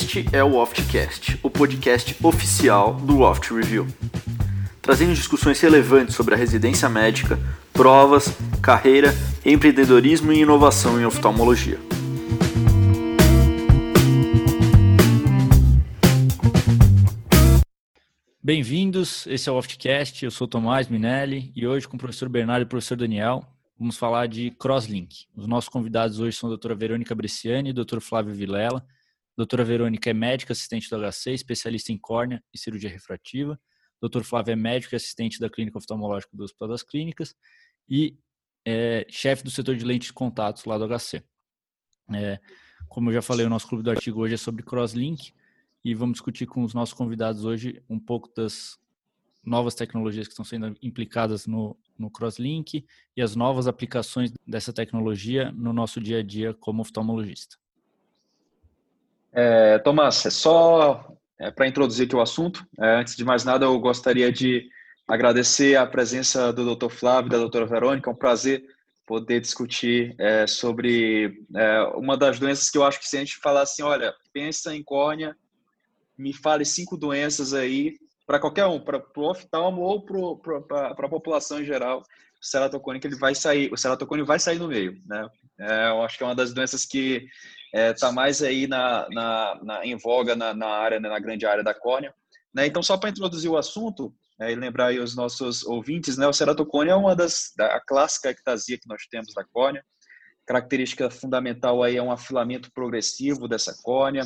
Este é o Oftcast, o podcast oficial do Oft Review, trazendo discussões relevantes sobre a residência médica, provas, carreira, empreendedorismo e inovação em oftalmologia. Bem-vindos, esse é o Oftcast, eu sou Tomás Minelli e hoje com o professor Bernardo e o professor Daniel vamos falar de Crosslink. Os nossos convidados hoje são a doutora Verônica Bresciani e o doutor Flávio Vilela. Doutora Verônica é médica assistente do HC, especialista em córnea e cirurgia refrativa. Doutor Flávio é médico e assistente da Clínica Oftalmológica do Hospital das Clínicas e é chefe do setor de lentes de contatos lá do HC. É, como eu já falei, o nosso clube do artigo hoje é sobre Crosslink e vamos discutir com os nossos convidados hoje um pouco das novas tecnologias que estão sendo implicadas no, no Crosslink e as novas aplicações dessa tecnologia no nosso dia a dia como oftalmologista. É, Tomás, é só é, para introduzir aqui o assunto, é, antes de mais nada, eu gostaria de agradecer a presença do Dr. Flávio e da doutora Verônica. É um prazer poder discutir é, sobre é, uma das doenças que eu acho que se a gente falar assim, olha, pensa em córnea, me fale cinco doenças aí para qualquer um, para o oftalmo ou para a população em geral, o ceratocone ele vai sair, o ceratocone vai sair no meio, né? É, eu acho que é uma das doenças que está é, tá mais aí na, na, na, em voga na, na área, né, na grande área da córnea. Né? Então, só para introduzir o assunto é, e lembrar aí os nossos ouvintes, né, o ceratocone é uma das da, clássica ectasia que nós temos da córnea. Característica fundamental aí é um afilamento progressivo dessa córnea.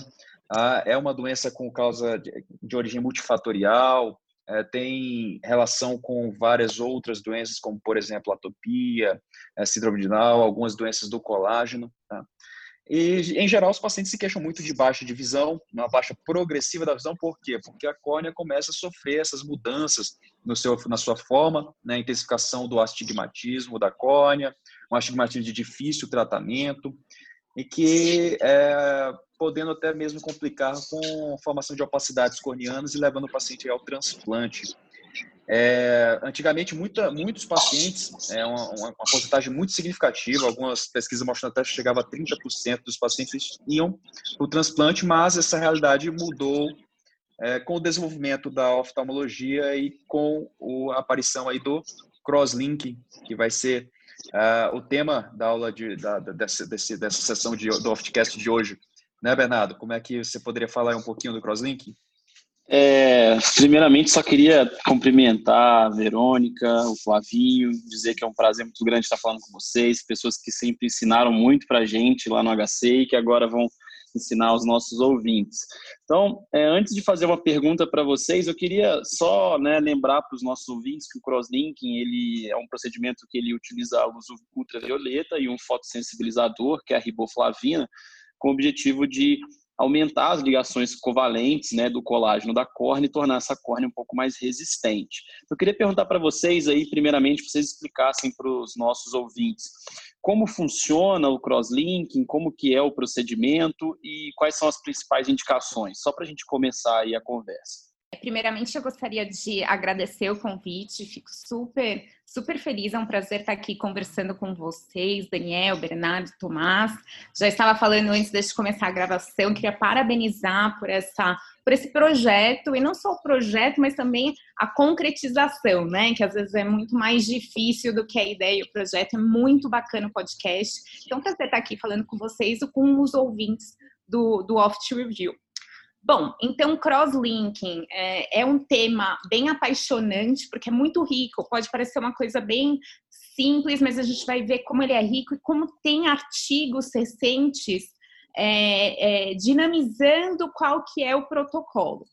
Ah, é uma doença com causa de, de origem multifatorial, é, tem relação com várias outras doenças, como, por exemplo, atopia, é, síndrome de Down, algumas doenças do colágeno. Tá? E, em geral, os pacientes se queixam muito de baixa de visão, uma baixa progressiva da visão, por quê? Porque a córnea começa a sofrer essas mudanças no seu, na sua forma, né? intensificação do astigmatismo da córnea, um astigmatismo de difícil tratamento, e que é, podendo até mesmo complicar com formação de opacidades corneanas e levando o paciente ao transplante. É, antigamente, muita, muitos pacientes, é uma, uma, porcentagem muito significativa, algumas pesquisas mostram até que chegava a 30% dos pacientes iam para o transplante, mas essa realidade mudou é, com o desenvolvimento da oftalmologia e com a aparição aí do crosslinking, que vai ser uh, o tema da aula de, da, dessa, desse, dessa sessão de, do Oftcast de hoje. Né, Bernardo? Como é que você poderia falar um pouquinho do Crosslink? É, primeiramente, só queria cumprimentar a Verônica, o Flavinho, dizer que é um prazer muito grande estar falando com vocês, pessoas que sempre ensinaram muito para a gente lá no HC e que agora vão ensinar aos nossos ouvintes. Então, é, antes de fazer uma pergunta para vocês, eu queria só né, lembrar para os nossos ouvintes que o crosslinking ele é um procedimento que ele utiliza a luz ultravioleta e um fotossensibilizador, que é a riboflavina, com o objetivo de aumentar as ligações covalentes né, do colágeno da córnea e tornar essa córnea um pouco mais resistente. Eu queria perguntar para vocês aí, primeiramente, vocês explicassem para os nossos ouvintes como funciona o crosslinking, como que é o procedimento e quais são as principais indicações, só para a gente começar aí a conversa. Primeiramente, eu gostaria de agradecer o convite, fico super, super feliz, é um prazer estar aqui conversando com vocês, Daniel, Bernardo, Tomás. Já estava falando antes de começar a gravação, queria parabenizar por, essa, por esse projeto, e não só o projeto, mas também a concretização, né? Que às vezes é muito mais difícil do que a ideia, o projeto é muito bacana o podcast. Então, prazer estar aqui falando com vocês e com os ouvintes do, do Oft Review. Bom, então crosslinking é, é um tema bem apaixonante, porque é muito rico, pode parecer uma coisa bem simples, mas a gente vai ver como ele é rico e como tem artigos recentes é, é, dinamizando qual que é o protocolo.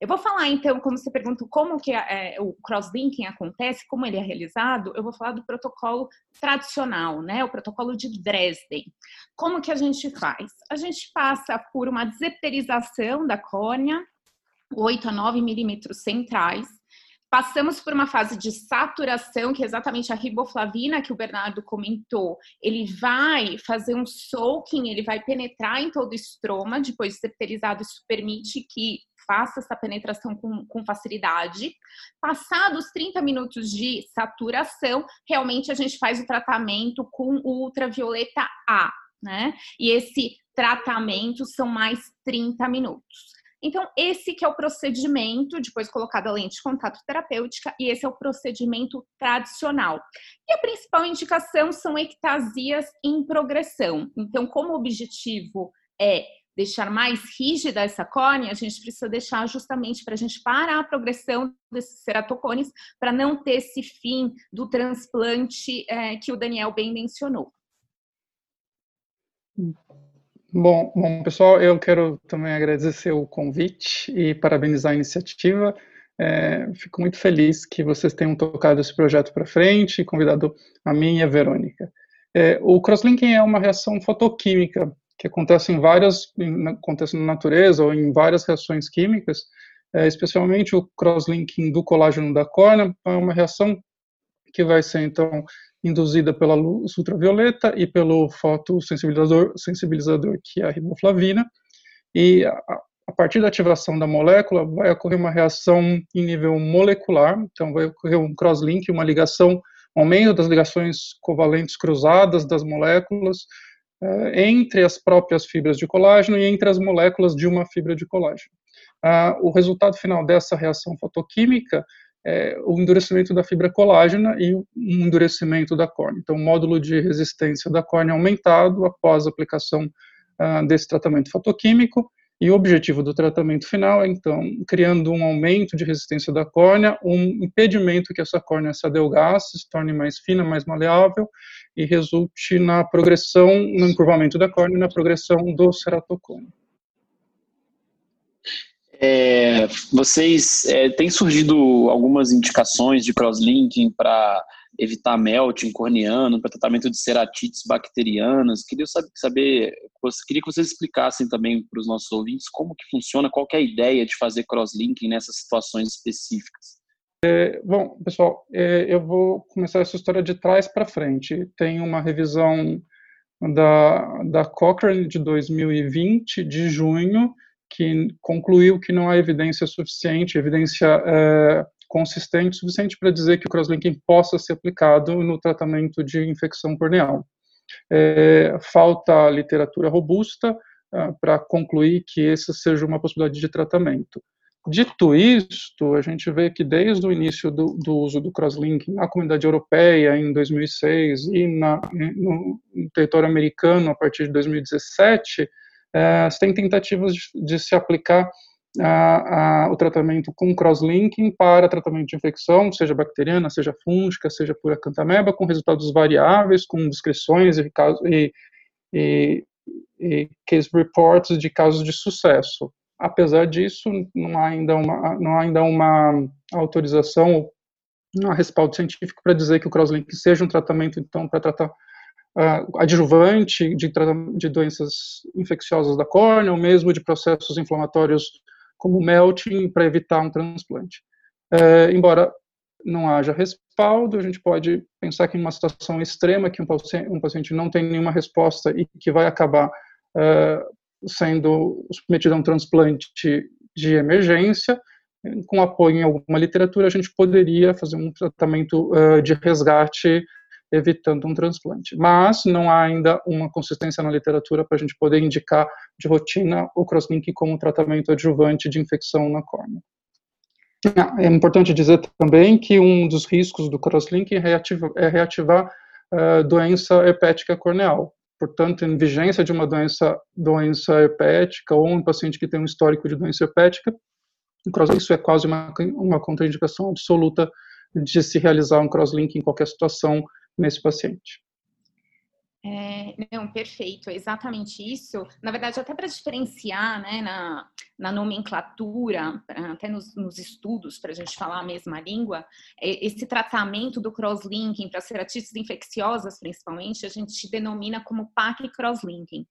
Eu vou falar então, como você perguntou, como que é, o crosslinking acontece, como ele é realizado, eu vou falar do protocolo tradicional, né? O protocolo de Dresden. Como que a gente faz? A gente passa por uma desepterização da córnea, 8 a 9 milímetros centrais, Passamos por uma fase de saturação, que é exatamente a riboflavina que o Bernardo comentou. Ele vai fazer um soaking, ele vai penetrar em todo o estroma, depois de septerizado, isso permite que faça essa penetração com, com facilidade. Passados 30 minutos de saturação, realmente a gente faz o tratamento com ultravioleta A, né? E esse tratamento são mais 30 minutos. Então, esse que é o procedimento, depois colocado a lente de contato terapêutica, e esse é o procedimento tradicional. E a principal indicação são ectasias em progressão. Então, como objetivo é deixar mais rígida essa córnea, a gente precisa deixar justamente para a gente parar a progressão desses ceratocones, para não ter esse fim do transplante é, que o Daniel bem mencionou. Bom, bom, pessoal, eu quero também agradecer o convite e parabenizar a iniciativa. É, fico muito feliz que vocês tenham tocado esse projeto para frente e convidado a mim e a Verônica. É, o crosslinking é uma reação fotoquímica que acontece em várias, acontece na natureza ou em várias reações químicas, é, especialmente o crosslinking do colágeno da córnea, é uma reação que vai ser então induzida pela luz ultravioleta e pelo fotossensibilizador sensibilizador, que é a riboflavina, e a, a partir da ativação da molécula vai ocorrer uma reação em nível molecular, então vai ocorrer um crosslink, uma ligação, um aumento das ligações covalentes cruzadas das moléculas, uh, entre as próprias fibras de colágeno e entre as moléculas de uma fibra de colágeno. Uh, o resultado final dessa reação fotoquímica é o endurecimento da fibra colágena e o endurecimento da córnea. Então, o módulo de resistência da córnea aumentado após a aplicação uh, desse tratamento fotoquímico, e o objetivo do tratamento final é, então, criando um aumento de resistência da córnea, um impedimento que essa córnea se adelgace, se torne mais fina, mais maleável, e resulte na progressão, no encurvamento da córnea, na progressão do ceratocone. É, vocês é, têm surgido algumas indicações de crosslinking para evitar melting corneano, para tratamento de ceratites bacterianas. Queria saber, saber, queria que vocês explicassem também para os nossos ouvintes como que funciona, qual que é a ideia de fazer crosslinking nessas situações específicas. É, bom, pessoal, é, eu vou começar essa história de trás para frente. Tem uma revisão da, da Cochrane de 2020, de junho, que concluiu que não há evidência suficiente, evidência é, consistente suficiente para dizer que o crosslinking possa ser aplicado no tratamento de infecção corneal. É, falta literatura robusta é, para concluir que essa seja uma possibilidade de tratamento. Dito isto, a gente vê que desde o início do, do uso do crosslinking na comunidade europeia, em 2006, e na, no, território americano, a partir de 2017, é, tem tentativas de, de se aplicar a, a, o tratamento com crosslinking para tratamento de infecção, seja bacteriana, seja fúngica, seja por acantameba, com resultados variáveis, com descrições e, e, e, e case reports de casos de sucesso. Apesar disso, não há ainda uma, não há ainda uma autorização, não há respaldo científico para dizer que o crosslinking seja um tratamento, então, para tratar uh, adjuvante de, de doenças infecciosas da córnea, ou mesmo de processos inflamatórios como melting, para evitar um transplante. Uh, embora não haja respaldo, a gente pode pensar que em uma situação extrema, que um paciente, um paciente não tem nenhuma resposta e que vai acabar uh, sendo submetido a um transplante de emergência, com apoio em alguma literatura, a gente poderia fazer um tratamento uh, de resgate evitando um transplante. Mas não há ainda uma consistência na literatura para a gente poder indicar de rotina o crosslink como tratamento adjuvante de infecção na córnea. Ah, é importante dizer também que um dos riscos do crosslink é reativar, é reativar uh, doença herpética corneal. Portanto, em vigência de uma doença, doença herpética ou um paciente que tem um histórico de doença herpética, isso é quase uma, uma contraindicação absoluta de se realizar um crosslink em qualquer situação nesse paciente. É, não, perfeito, é exatamente isso. Na verdade, até para diferenciar né, na, na nomenclatura, até nos, nos estudos, para a gente falar a mesma língua, é, esse tratamento do crosslinking para ceratites infecciosas, principalmente, a gente denomina como PAC crosslinking.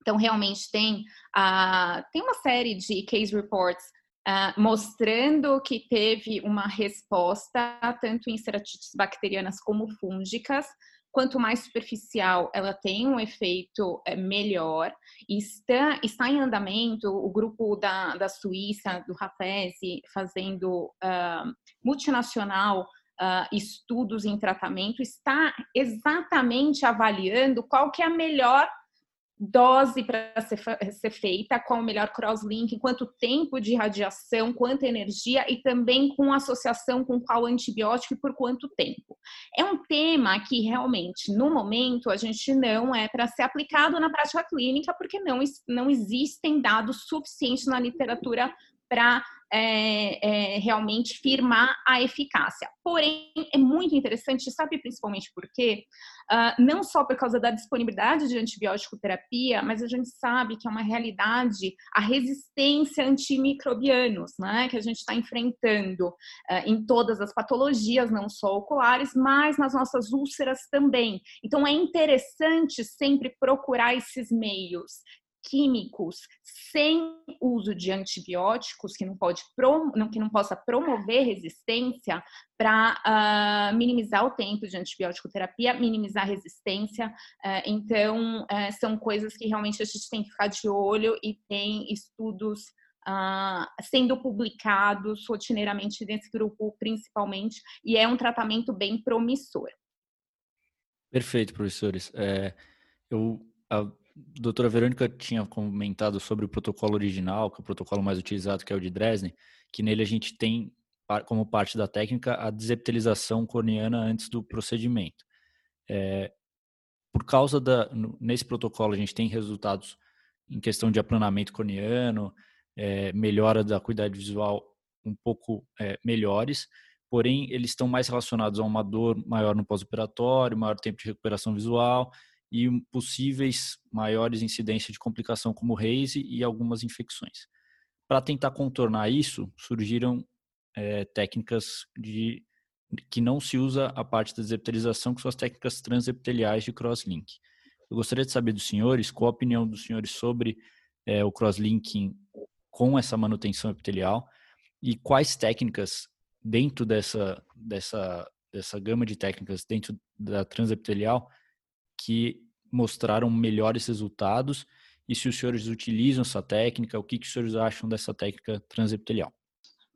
Então, realmente tem, uh, tem uma série de case reports Uh, mostrando que teve uma resposta tanto em ceratites bacterianas como fúngicas. Quanto mais superficial, ela tem um efeito é, melhor. Está, está em andamento o grupo da, da Suíça, do Rafese, fazendo uh, multinacional uh, estudos em tratamento, está exatamente avaliando qual que é a melhor dose para ser, ser, feita, qual o melhor crosslink, quanto tempo de radiação, quanta energia e também com associação com qual antibiótico e por quanto tempo. É um tema que realmente, no momento, a gente não é para ser aplicado na prática clínica, porque não, não existem dados suficientes na literatura para é, é, realmente firmar a eficácia. Porém, é muito interessante, sabe principalmente por quê? Uh, não só por causa da disponibilidade de antibiótico terapia, mas a gente sabe que é uma realidade a resistência a antimicrobianos, né, que a gente está enfrentando uh, em todas as patologias, não só oculares, mas nas nossas úlceras também. Então, é interessante sempre procurar esses meios químicos sem uso de antibióticos que não pode que não possa promover resistência para uh, ah, minimizar o tempo de antibiótico terapia, minimizar a resistência. Uh, então uh, são coisas que realmente a gente tem que ficar de olho e tem estudos sendo publicados rotineiramente nesse grupo principalmente e é um tratamento bem promissor. Perfeito, professores. É, eu a doutora Verônica tinha comentado sobre o protocolo original, que é o protocolo mais utilizado, que é o de Dresden, que nele a gente tem como parte da técnica a desepitelização corneana antes do procedimento. É, por causa da nesse protocolo a gente tem resultados em questão de aplanamento corneano, é, melhora da qualidade visual um pouco é, melhores, porém eles estão mais relacionados a uma dor maior no pós-operatório, maior tempo de recuperação visual e possíveis maiores incidências de complicação como RASE e algumas infecções. Para tentar contornar isso, surgiram é, técnicas de que não se usa a parte da desepitelização, que são as técnicas transepiteliais de crosslink. Eu gostaria de saber dos senhores qual a opinião dos senhores sobre é, o crosslinking com essa manutenção epitelial e quais técnicas dentro dessa, dessa, dessa gama de técnicas dentro da transepitelial que mostraram melhores resultados e se os senhores utilizam essa técnica, o que, que os senhores acham dessa técnica transepitelial?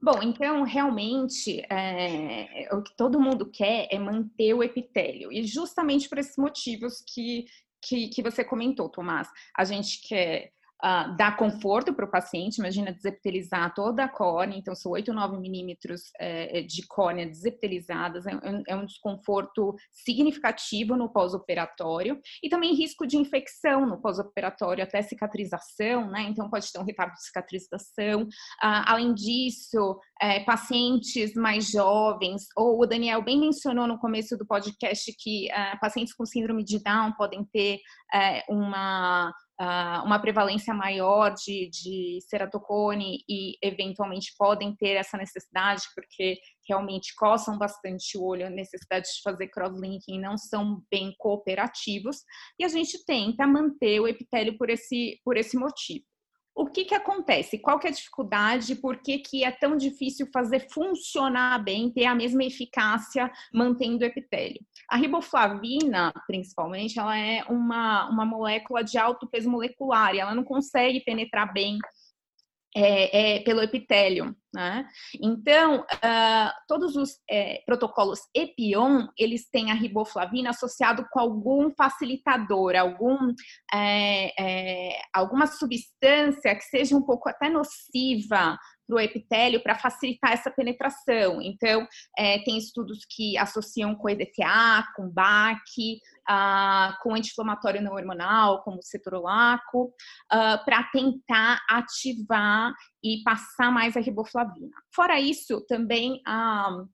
Bom, então realmente é, o que todo mundo quer é manter o epitélio e justamente por esses motivos que, que, que você comentou, Tomás. A gente quer uh, dar conforto para o paciente, imagina desepitelizar toda a córnea, então são 8 ou 9 milímetros é, de córnea desepitelizadas, é, é, um desconforto significativo no pós-operatório e também risco de infecção no pós-operatório até cicatrização, né? Então pode ter um retardo de cicatrização. Uh, além disso, é, pacientes mais jovens, ou o Daniel bem mencionou no começo do podcast que uh, pacientes com síndrome de Down podem ter uh, uma uma prevalência maior de, de ceratocone e eventualmente podem ter essa necessidade porque realmente coçam bastante o olho, a necessidade de fazer crosslinking não são bem cooperativos e a gente tenta manter o epitélio por esse, por esse motivo o que, que acontece? Qual que é a dificuldade? Por que, que é tão difícil fazer funcionar bem, ter a mesma eficácia mantendo o epitélio? A riboflavina, principalmente, ela é uma, uma molécula de alto peso molecular e ela não consegue penetrar bem é, é, pelo epitélio. Né? Então, uh, todos os é, protocolos EPION, eles têm a riboflavina associado com algum facilitador, algum, é, é, alguma substância que seja um pouco até nociva para o epitélio para facilitar essa penetração. Então, é, tem estudos que associam com EDTA, com BAC, uh, com anti-inflamatório não hormonal, como cetorolaco, uh, para tentar ativar e passar mais a riboflavina. Fora isso, também a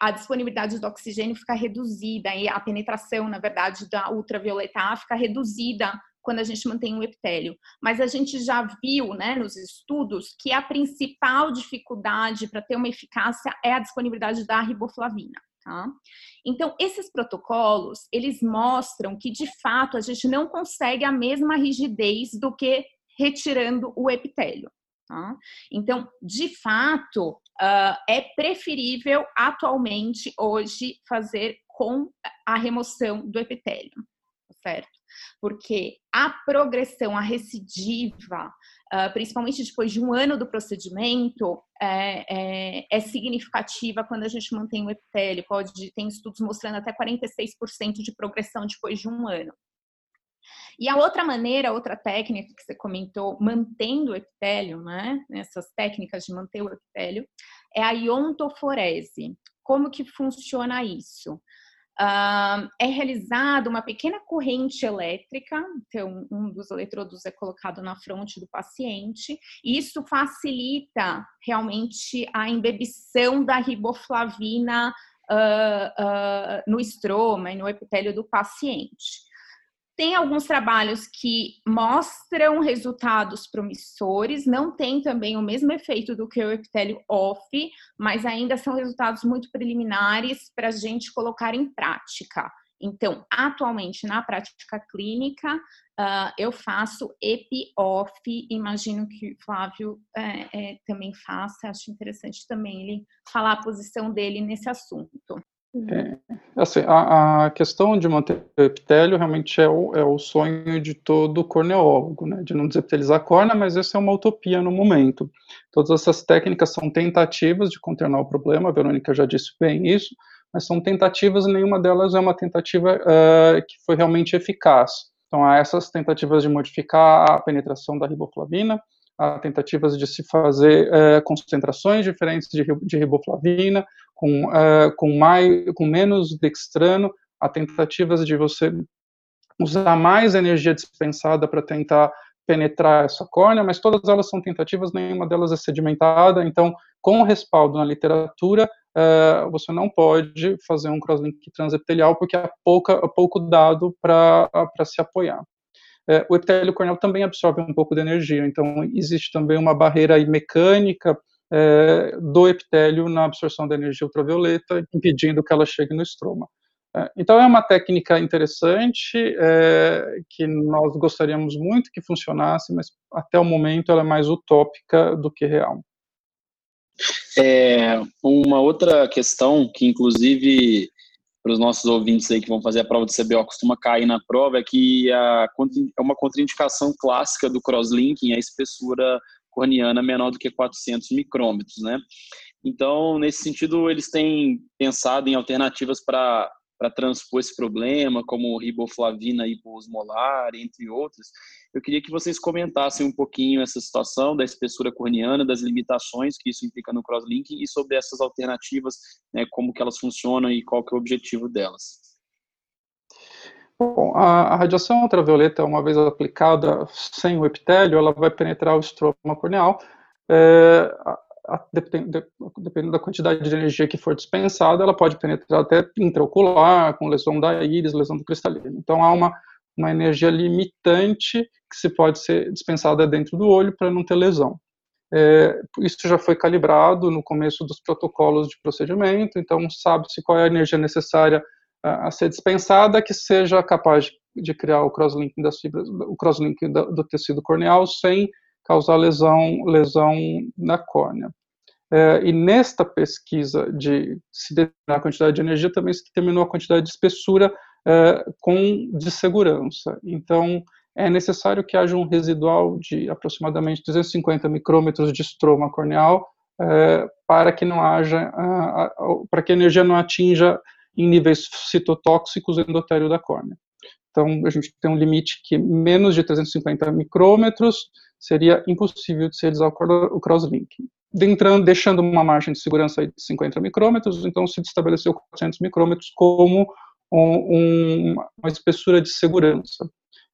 a disponibilidade do oxigênio fica reduzida e a penetração, na verdade, da ultravioleta A fica reduzida quando a gente mantém o epitélio. Mas a gente já viu, né, nos estudos, que a principal dificuldade para ter uma eficácia é a disponibilidade da riboflavina. Tá? Então, esses protocolos, eles mostram que, de fato, a gente não consegue a mesma rigidez do que retirando o epitélio. Tá? Então, de fato, uh, é preferível atualmente, hoje, fazer com a remoção do epitélio, tá certo? Porque a progressão, a recidiva, uh, principalmente depois de um ano do procedimento, é, é, é, significativa quando a gente mantém o epitélio. Pode, tem estudos mostrando até 46% de progressão depois de um ano. E a outra maneira, outra técnica que você comentou, mantendo o epitélio, né? Essas técnicas de manter o epitélio, é a iontoforese. Como que funciona isso? É realizada uma pequena corrente elétrica, então um dos eletrodos é colocado na fronte do paciente, e isso facilita realmente a embebição da riboflavina uh, uh, no estroma e no epitélio do paciente. Tem alguns trabalhos que mostram resultados promissores, não tem também o mesmo efeito do que o epitélio off, mas ainda são resultados muito preliminares para a gente colocar em prática. Então, atualmente, na prática clínica, uh, eu faço EPI-OFF, imagino que o Flávio é, é, também faça, acho interessante também ele falar a posição dele nesse assunto. É, assim, a, a, questão de manter o epitélio realmente é o, é o sonho de todo corneólogo, né, de não desepitelizar a córnea, mas isso é uma utopia no momento. Todas essas técnicas são tentativas de contornar o problema, a Verônica já disse bem isso, mas são tentativas e nenhuma delas é uma tentativa uh, que foi realmente eficaz. Então, há essas tentativas de modificar a penetração da riboflavina, há tentativas de se fazer uh, concentrações diferentes de, de riboflavina, com, uh, com, mais, com menos dextrano, há tentativas de você usar mais energia dispensada para tentar penetrar essa córnea, mas todas elas são tentativas, nenhuma delas é sedimentada, então, com respaldo na literatura, uh, você não pode fazer um crosslink transepitelial porque há, pouca, há pouco dado para se apoiar. Uh, o epitélio corneal também absorve um pouco de energia, então existe também uma barreira mecânica é, do epitélio na absorção da energia ultravioleta, impedindo que ela chegue no estroma. É, então é uma técnica interessante é, que nós gostaríamos muito que funcionasse, mas até o momento ela é mais utópica do que real. É, uma outra questão que inclusive para os nossos ouvintes aí que vão fazer a prova de CBO costuma cair na prova é que a, é uma contraindicação clássica do crosslinking a espessura corneana menor do que 400 micrômetros, né? Então, nesse sentido, eles têm pensado em alternativas para para transpor esse problema, como riboflavina hipoosmolar, entre outros. Eu queria que vocês comentassem um pouquinho essa situação da espessura corneana, das limitações que isso implica no crosslinking e sobre essas alternativas, né, como que elas funcionam e qual que é o objetivo delas. Bom, a, a, radiação ultravioleta, uma vez aplicada sem o epitélio, ela vai penetrar o estroma corneal, é, a, a, dependendo, dependendo da quantidade de energia que for dispensada, ela pode penetrar até intraocular, com lesão da íris, lesão do cristalino. Então, há uma, uma energia limitante que se pode ser dispensada dentro do olho para não ter lesão. É, isso já foi calibrado no começo dos protocolos de procedimento, então sabe-se qual é a energia necessária a ser dispensada que seja capaz de criar o crosslink das fibras, o crosslink do tecido corneal sem causar lesão, lesão na córnea. É, e nesta pesquisa de se determinar a quantidade de energia também se determinou a quantidade de espessura é, com de segurança. Então é necessário que haja um residual de aproximadamente 250 micrômetros de estroma corneal é, para que não haja, para que a energia não atinja em níveis citotóxicos o endotélio da córnea. Então, a gente tem um limite que menos de 350 micrômetros seria impossível de se realizar o crosslinking. Deixando uma margem de segurança de 50 micrômetros, então se estabeleceu 400 micrômetros como um, um, uma espessura de segurança.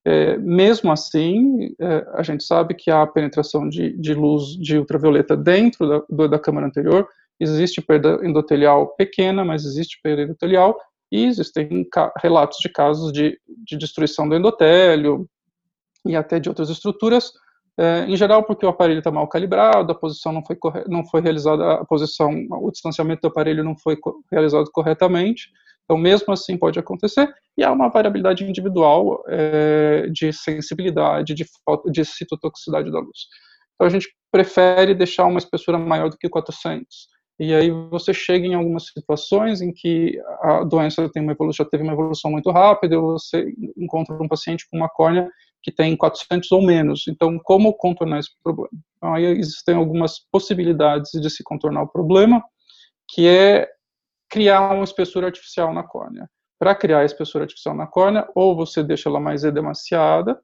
É, mesmo assim, é, a gente sabe que há penetração de, de luz de ultravioleta dentro da, do, da câmara anterior, existe perda endotelial pequena, mas existe perda endotelial, e existem relatos de casos de, de destruição do endotélio e até de outras estruturas, é, em geral porque o aparelho está mal calibrado, a posição não foi, não foi realizada, a posição, o distanciamento do aparelho não foi realizado corretamente, então mesmo assim pode acontecer, e há uma variabilidade individual é, de sensibilidade, de, de citotoxicidade da luz. Então a gente prefere deixar uma espessura maior do que 400, e aí você chega em algumas situações em que a doença tem uma evolução, já teve uma evolução muito rápida, você encontra um paciente com uma córnea que tem 400 ou menos. Então, como contornar esse problema? Então, aí existem algumas possibilidades de se contornar o problema, que é criar uma espessura artificial na córnea. para criar a espessura artificial na córnea, ou você deixa ela mais edemaciada,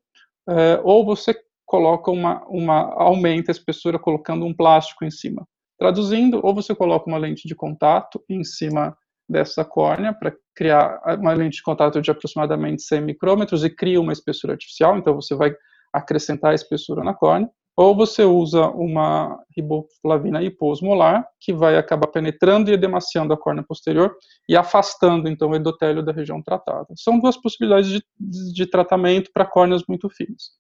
é, ou você coloca uma, uma, aumenta a espessura colocando um plástico em cima. Traduzindo, ou você coloca uma lente de contato em cima dessa córnea para criar uma lente de contato de aproximadamente 100 micrômetros e cria uma espessura artificial, então você vai acrescentar a espessura na córnea, ou você usa uma riboflavina hiposmolar, que vai acabar penetrando e edemaciando a córnea posterior e afastando, então, o endotélio da região tratada. São duas possibilidades de, de tratamento para córneas muito finas.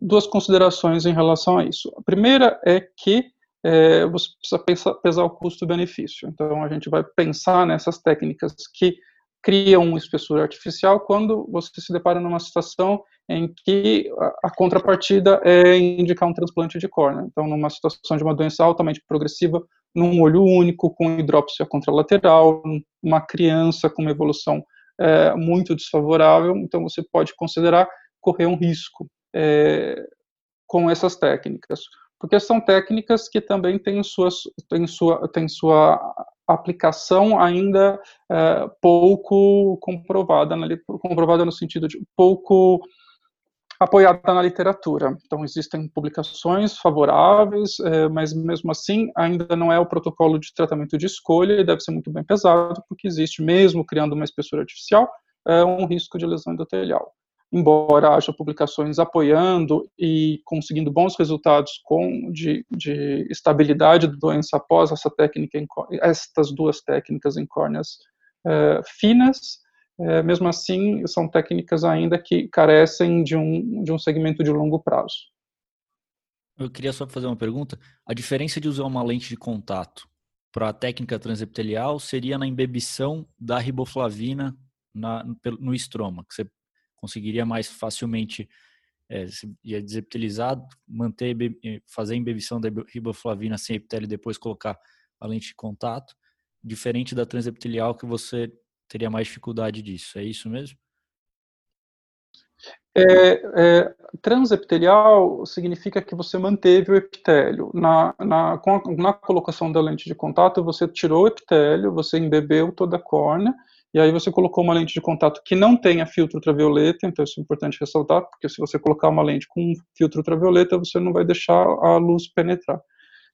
Duas considerações em relação a isso. A primeira é que é, você precisa pensar, pesar o custo-benefício. Então, a gente vai pensar nessas técnicas que criam uma espessura artificial quando você se depara numa situação em que a, contrapartida é indicar um transplante de córnea. Então, numa situação de uma doença altamente progressiva, num olho único, com hidrópsia contralateral, uma criança com uma evolução é, muito desfavorável, então você pode considerar correr um risco é, com essas técnicas porque são técnicas que também têm, suas, têm, sua, têm sua aplicação ainda é, pouco comprovada, na, comprovada no sentido de pouco apoiada na literatura. Então, existem publicações favoráveis, é, mas mesmo assim ainda não é o protocolo de tratamento de escolha e deve ser muito bem pesado, porque existe, mesmo criando uma espessura artificial, é, um risco de lesão endotelial embora haja publicações apoiando e conseguindo bons resultados com de, de estabilidade da doença após essa técnica, em, estas duas técnicas em córneas é, finas, é, mesmo assim são técnicas ainda que carecem de um, de um segmento de longo prazo. Eu queria só fazer uma pergunta. A diferença de usar uma lente de contato para a técnica transepitelial seria na embebição da riboflavina na, no estroma, que você conseguiria mais facilmente é, ia desepitelizar, manter, fazer a embebição da riboflavina sem epitélio e depois colocar a lente de contato, diferente da transepitelial que você teria mais dificuldade disso. É isso mesmo? É, é, transepitelial significa que você manteve o epitélio. Na, na, a, na colocação da lente de contato, você tirou o epitélio, você embebeu toda a córnea e aí você colocou uma lente de contato que não tenha filtro ultravioleta, então isso é importante ressaltar, porque se você colocar uma lente com filtro ultravioleta, você não vai deixar a luz penetrar.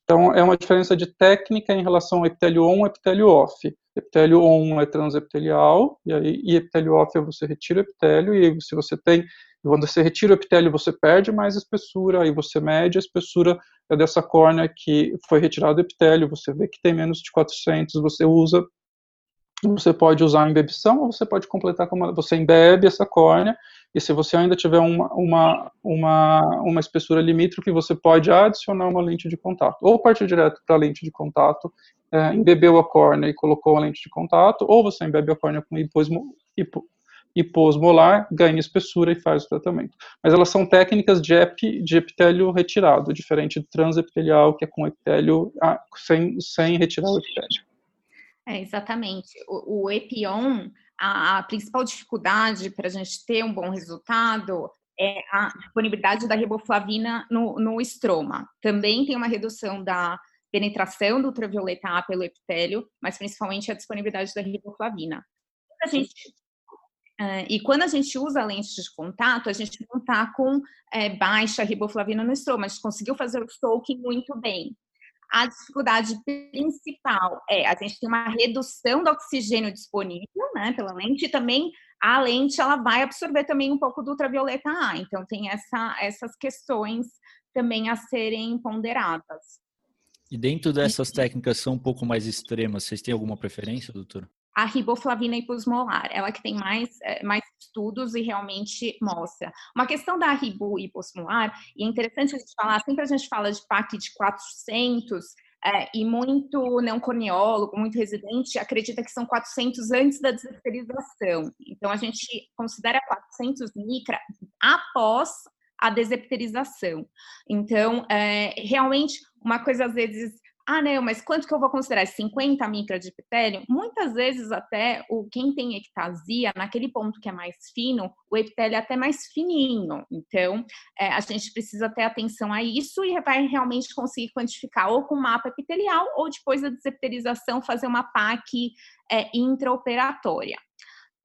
Então é uma diferença de técnica em relação ao epitélio on e epitélio off. Epitélio on é transepitelial, e aí e epitélio off é você retira o epitélio, e aí se você tem, quando você retira o epitélio, você perde mais espessura, aí você mede a espessura dessa córnea que foi retirado o epitélio, você vê que tem menos de 400, você usa você pode usar a embebição ou você pode completar como você embebe essa córnea e se você ainda tiver uma, uma, uma, uma espessura limítrofe, você pode adicionar uma lente de contato ou partir direto para a lente de contato, é, embebeu a córnea e colocou a lente de contato ou você embebe a córnea com hiposmo, hipo, hiposmolar, ganha espessura e faz o tratamento. Mas elas são técnicas de, epi, de epitélio retirado, diferente do transepitelial, que é com epitélio ah, sem, sem retirar o epitélio. É, exatamente. O, o EPION, a, a principal dificuldade para a gente ter um bom resultado é a disponibilidade da riboflavina no, no estroma. Também tem uma redução da penetração do ultravioleta A pelo epitélio, mas principalmente a disponibilidade da riboflavina. A gente, uh, e quando a gente usa a lente de contato, a gente não está com é, baixa riboflavina no estroma, a gente conseguiu fazer o stalking muito bem. A dificuldade principal é a gente tem uma redução do oxigênio disponível, né, pela lente, e também a lente ela vai absorver também um pouco do ultravioleta A. Então tem essa, essas questões também a serem ponderadas. E dentro dessas técnicas são um pouco mais extremas, vocês têm alguma preferência, doutor? A riboflavina hiposmolar, ela que tem mais, é, mais estudos e realmente mostra. Uma questão da ribo hiposmolar, e é interessante a gente falar, sempre a gente fala de PAC de 400, é, e muito não corneólogo, muito residente, acredita que são 400 antes da desepterização. Então, a gente considera 400 micra após a desepterização. Então, é, realmente, uma coisa às vezes ah, não, mas quanto que eu vou considerar? 50 micra de epitélio? Muitas vezes até o quem tem ectasia, naquele ponto que é mais fino, o epitélio é até mais fininho. Então, é, a gente precisa ter atenção a isso e vai realmente conseguir quantificar ou com mapa epitelial ou depois da desepitelização fazer uma PAC é, intraoperatória.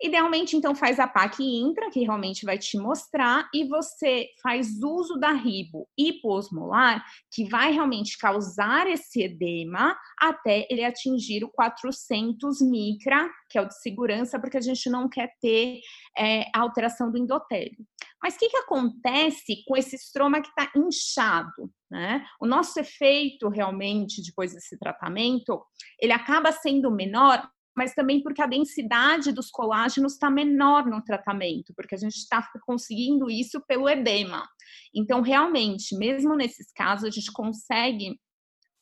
Idealmente, então, faz a PAC intra, que realmente vai te mostrar, e você faz uso da ribo hiposmolar, que vai realmente causar esse edema até ele atingir o 400 micra, que é o de segurança, porque a gente não quer ter é, alteração do endotélio. Mas o que, que acontece com esse estroma que está inchado? Né? O nosso efeito realmente depois desse tratamento, ele acaba sendo menor mas também porque a densidade dos colágenos está menor no tratamento, porque a gente está conseguindo isso pelo edema. Então, realmente, mesmo nesses casos, a gente consegue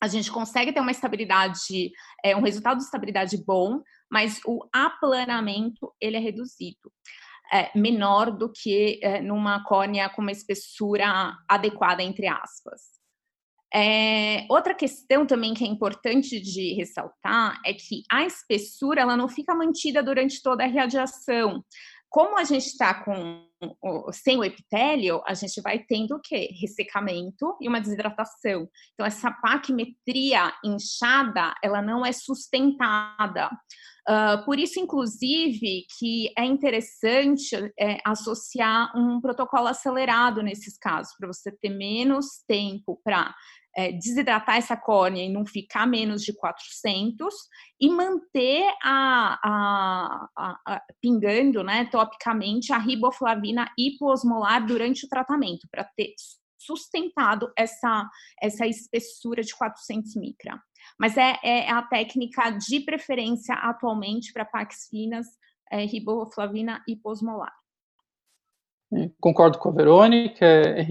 a gente consegue ter uma estabilidade, é, um resultado de estabilidade bom, mas o aplanamento ele é reduzido. É, menor do que é, numa córnea com uma espessura adequada, entre aspas. É, outra questão também que é importante de ressaltar é que a espessura ela não fica mantida durante toda a radiação. Como a gente está com sem o epitélio, a gente vai tendo o quê? Ressecamento e uma desidratação. Então, essa paquimetria inchada, ela não é sustentada. Uh, por isso, inclusive, que é interessante é, associar um protocolo acelerado nesses casos, para você ter menos tempo para é, desidratar essa córnea e não ficar menos de 400 e manter a, a, a, a pingando, né, topicamente, a riboflavina hipoosmolar durante o tratamento, para ter sustentado essa, essa espessura de 400 micra. Mas é, é a técnica de preferência atualmente para pax finas, é, riboflavina hiposmolar. Concordo com a Verônica, é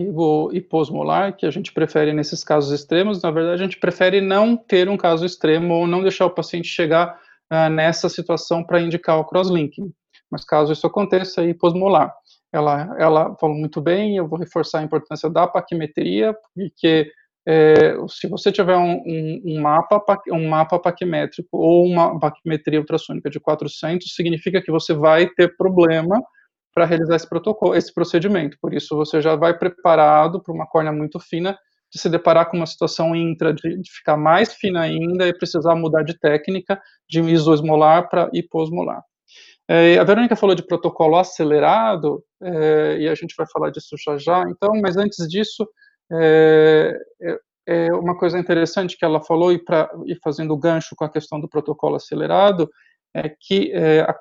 hiposmolar, que a gente prefere nesses casos extremos. Na verdade, a gente prefere não ter um caso extremo ou não deixar o paciente chegar uh, nessa situação para indicar o crosslinking. Mas caso isso aconteça, é hiposmolar. Ela, ela falou muito bem, eu vou reforçar a importância da paquimetria, porque é, se você tiver um, um, um, mapa, um mapa paquimétrico ou uma paquimetria ultrassônica de 400, significa que você vai ter problema para realizar esse protocolo, esse procedimento. Por isso, você já vai preparado para uma córnea muito fina de se deparar com uma situação intra, de, de ficar mais fina ainda e precisar mudar de técnica de isoosmolar para hiposmolar. É, a Verônica falou de protocolo acelerado, é, e a gente vai falar disso já já, então, mas antes disso, é, é, é uma coisa interessante que ela falou, e, pra, e fazendo gancho com a questão do protocolo acelerado, é que é, a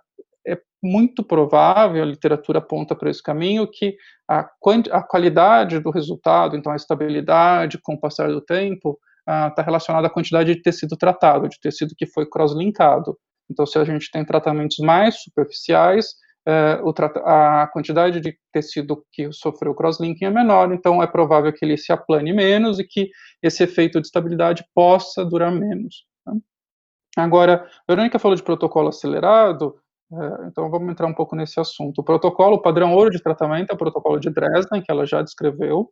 muito provável, a literatura aponta para esse caminho, que a, a, qualidade do resultado, então a estabilidade com o passar do tempo, está ah, relacionada à quantidade de tecido tratado, de tecido que foi cross-linkado. Então, se a gente tem tratamentos mais superficiais, eh, a quantidade de tecido que sofreu cross-linking é menor, então é provável que ele se aplane menos e que esse efeito de estabilidade possa durar menos. Né? Agora, a Verônica falou de protocolo acelerado, então vamos entrar um pouco nesse assunto. O protocolo o padrão ouro de tratamento é o protocolo de Dresden, que ela já descreveu,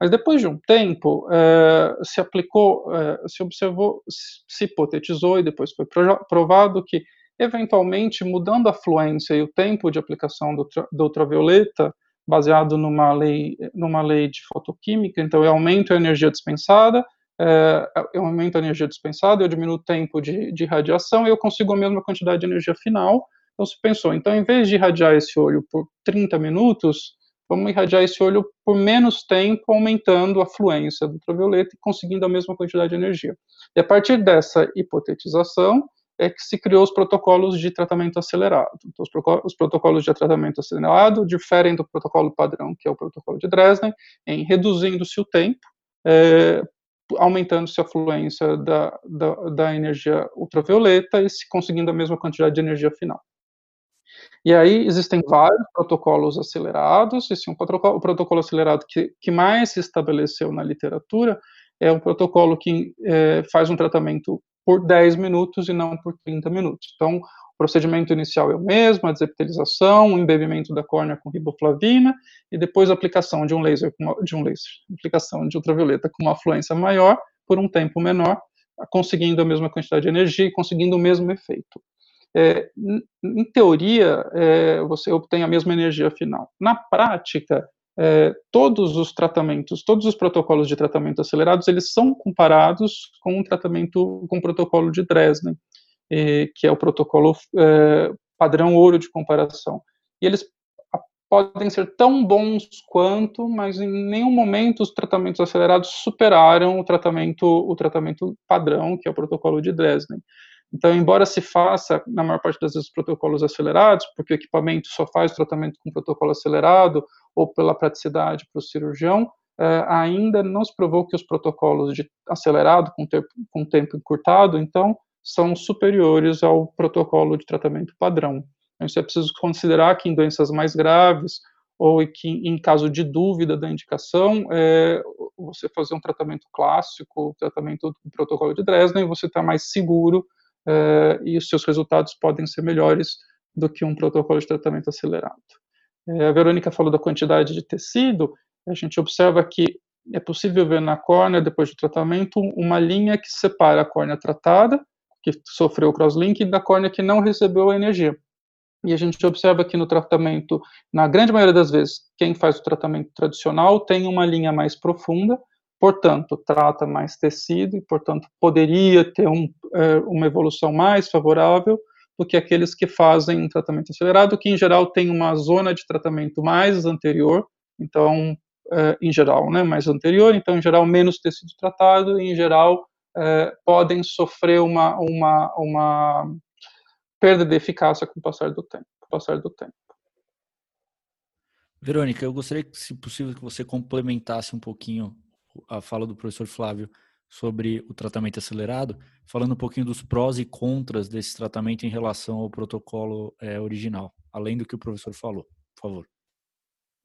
mas depois de um tempo é, se aplicou, é, se observou, se hipotetizou e depois foi provado que eventualmente mudando a fluência e o tempo de aplicação do, do ultravioleta, baseado numa lei, numa lei de fotoquímica, então eu aumento a energia dispensada, é, eu aumento a energia dispensada, eu diminuo o tempo de, de radiação e eu consigo a mesma quantidade de energia final, então se pensou, então em vez de irradiar esse olho por 30 minutos, vamos irradiar esse olho por menos tempo, aumentando a fluência do ultravioleta e conseguindo a mesma quantidade de energia. E a partir dessa hipotetização é que se criou os protocolos de tratamento acelerado. Então, os, protocolos de tratamento acelerado diferem do protocolo padrão, que é o protocolo de Dresden, em reduzindo-se o tempo, é, aumentando-se a fluência da, da, da energia ultravioleta e se conseguindo a mesma quantidade de energia final. E aí existem vários protocolos acelerados, um protocolo, o protocolo acelerado que, que mais se estabeleceu na literatura é um protocolo que é, faz um tratamento por 10 minutos e não por 30 minutos. Então, o procedimento inicial é o mesmo, a desepitelização, o embebimento da córnea com riboflavina e depois a aplicação de um laser, de um laser, aplicação de ultravioleta com uma afluência maior por um tempo menor, conseguindo a mesma quantidade de energia e conseguindo o mesmo efeito é, em teoria, é, você obtém a mesma energia final. Na prática, é, todos os tratamentos, todos os protocolos de tratamento acelerados, eles são comparados com um tratamento, com o protocolo de Dresden, que é o protocolo é, padrão ouro de comparação. E eles podem ser tão bons quanto, mas em nenhum momento os tratamentos acelerados superaram o tratamento, o tratamento padrão, que é o protocolo de Dresden. Então, embora se faça, na maior parte das vezes, protocolos acelerados, porque o equipamento só faz tratamento com protocolo acelerado ou pela praticidade para o cirurgião, eh, ainda não se provou que os protocolos de acelerado com tempo, com tempo encurtado, então, são superiores ao protocolo de tratamento padrão. Então, isso é preciso considerar que em doenças mais graves ou que em caso de dúvida da indicação, é, você fazer um tratamento clássico, tratamento do protocolo de Dresden, você está mais seguro é, e os seus resultados podem ser melhores do que um protocolo de tratamento acelerado. É, a Verônica falou da quantidade de tecido, a gente observa que é possível ver na córnea, depois do tratamento, uma linha que separa a córnea tratada, que sofreu o crosslink, da córnea que não recebeu a energia. E a gente observa que no tratamento, na grande maioria das vezes, quem faz o tratamento tradicional tem uma linha mais profunda, portanto, trata mais tecido e, portanto, poderia ter um, é, uma evolução mais favorável do que aqueles que fazem um tratamento acelerado, que em geral tem uma zona de tratamento mais anterior, então, é, em geral, né, mais anterior, então, em geral, menos tecido tratado, e, em geral, é, podem sofrer uma, uma, uma perda de eficácia com o passar do tempo. Passar do tempo. Verônica, eu gostaria, se possível, que você complementasse um pouquinho a fala do professor Flávio sobre o tratamento acelerado, falando um pouquinho dos prós e contras desse tratamento em relação ao protocolo é, original, além do que o professor falou. Por favor.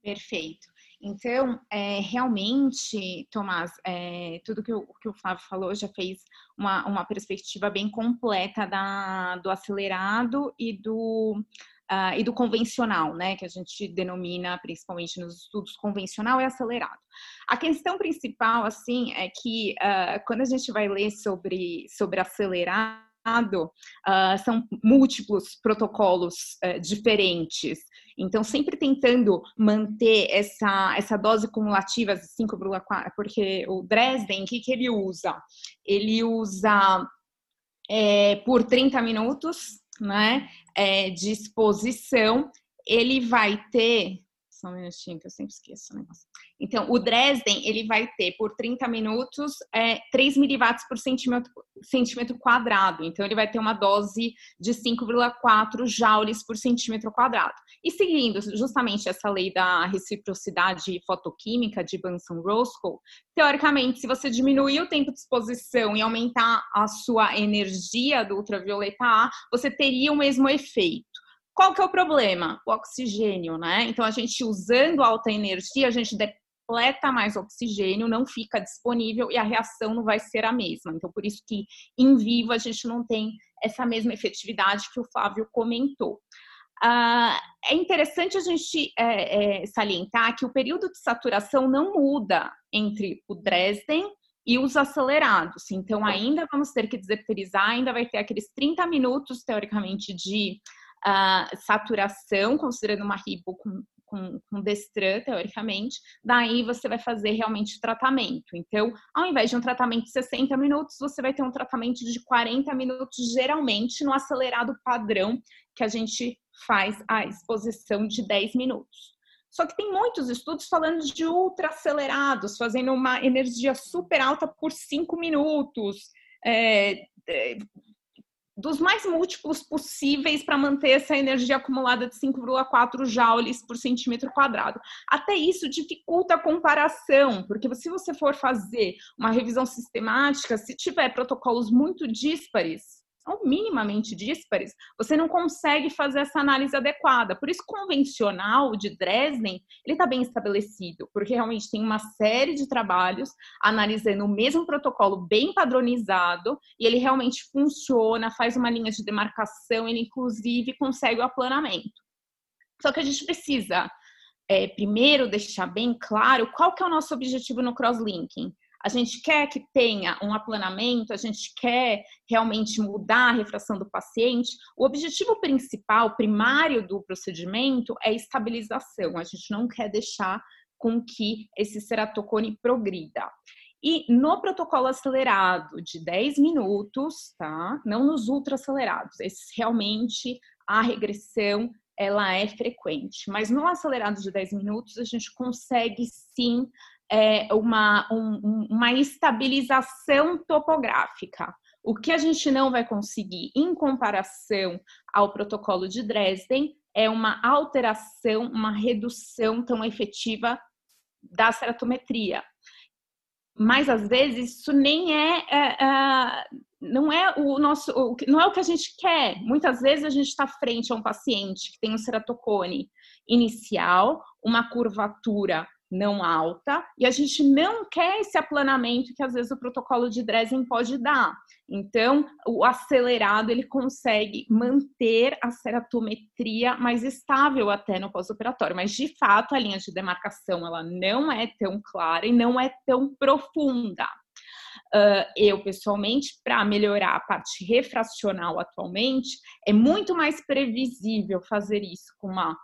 Perfeito. Então, é, realmente, Tomás, é, tudo que o, que o Flávio falou já fez uma, uma perspectiva bem completa da, do acelerado e do uh, e do convencional, né, que a gente denomina principalmente nos estudos convencional e acelerado. A questão principal, assim, é que uh, quando a gente vai ler sobre, sobre acelerado, Uh, são múltiplos protocolos uh, diferentes. Então, sempre tentando manter essa, essa dose cumulativa de 5,4, porque o Dresden, o que, que ele usa? Ele usa é, por 30 minutos, né? É, de exposição, ele vai ter. Só um minutinho que eu sempre esqueço o negócio. Então, o Dresden, ele vai ter por 30 minutos é, 3 miliwatts por centímetro, centímetro quadrado. Então, ele vai ter uma dose de 5,4 joules por centímetro quadrado. E seguindo justamente essa lei da reciprocidade fotoquímica de Bunsen-Roscoe, teoricamente, se você diminuir o tempo de exposição e aumentar a sua energia do ultravioleta A, você teria o mesmo efeito. Qual que é o problema? O oxigênio, né? Então, a gente usando alta energia, a gente depleta mais oxigênio, não fica disponível e a reação não vai ser a mesma. Então, por isso que em vivo a gente não tem essa mesma efetividade que o Flávio comentou. Uh, é interessante a gente é, é, salientar que o período de saturação não muda entre o Dresden e os acelerados. Então, ainda vamos ter que deserterizar, ainda vai ter aqueles 30 minutos, teoricamente, de uh, saturação, considerando uma ribo com com, com Destran, teoricamente, daí você vai fazer realmente tratamento. Então, ao invés de um tratamento de 60 minutos, você vai ter um tratamento de 40 minutos, geralmente no acelerado padrão, que a gente faz a exposição de 10 minutos. Só que tem muitos estudos falando de ultra acelerados, fazendo uma energia super alta por 5 minutos, é, é dos mais múltiplos possíveis para manter essa energia acumulada de 5,4 joules por centímetro quadrado. Até isso dificulta a comparação, porque se você for fazer uma revisão sistemática, se tiver protocolos muito díspares, são minimamente díspares, você não consegue fazer essa análise adequada. Por isso, convencional de Dresden, ele está bem estabelecido, porque realmente tem uma série de trabalhos analisando o mesmo protocolo bem padronizado, e ele realmente funciona, faz uma linha de demarcação, ele inclusive consegue o aplanamento. Só que a gente precisa é, primeiro deixar bem claro qual que é o nosso objetivo no crosslinking a gente quer que tenha um aplanamento, a gente quer realmente mudar a refração do paciente. O objetivo principal, primário do procedimento é estabilização. A gente não quer deixar com que esse ceratocone progrida. E no protocolo acelerado de 10 minutos, tá? Não nos ultra acelerados, esses realmente a regressão ela é frequente. Mas no acelerado de 10 minutos, a gente consegue sim é, uma, um, uma estabilização topográfica. O que a gente não vai conseguir em comparação ao protocolo de Dresden é uma alteração, uma redução tão efetiva da ceratometria. Mas às vezes isso nem é, é, é não é o nosso, não é o que a gente quer. Muitas vezes a gente está frente a um paciente que tem um ceratocone inicial, uma curvatura não alta, e a gente não quer esse aplanamento que às vezes o protocolo de Dresden pode dar. Então, o acelerado ele consegue manter a ceratometria mais estável até no pós-operatório, mas de fato a linha de demarcação ela não é tão clara e não é tão profunda. Uh, eu, pessoalmente, para melhorar a parte refracional atualmente, é muito mais previsível fazer isso com uma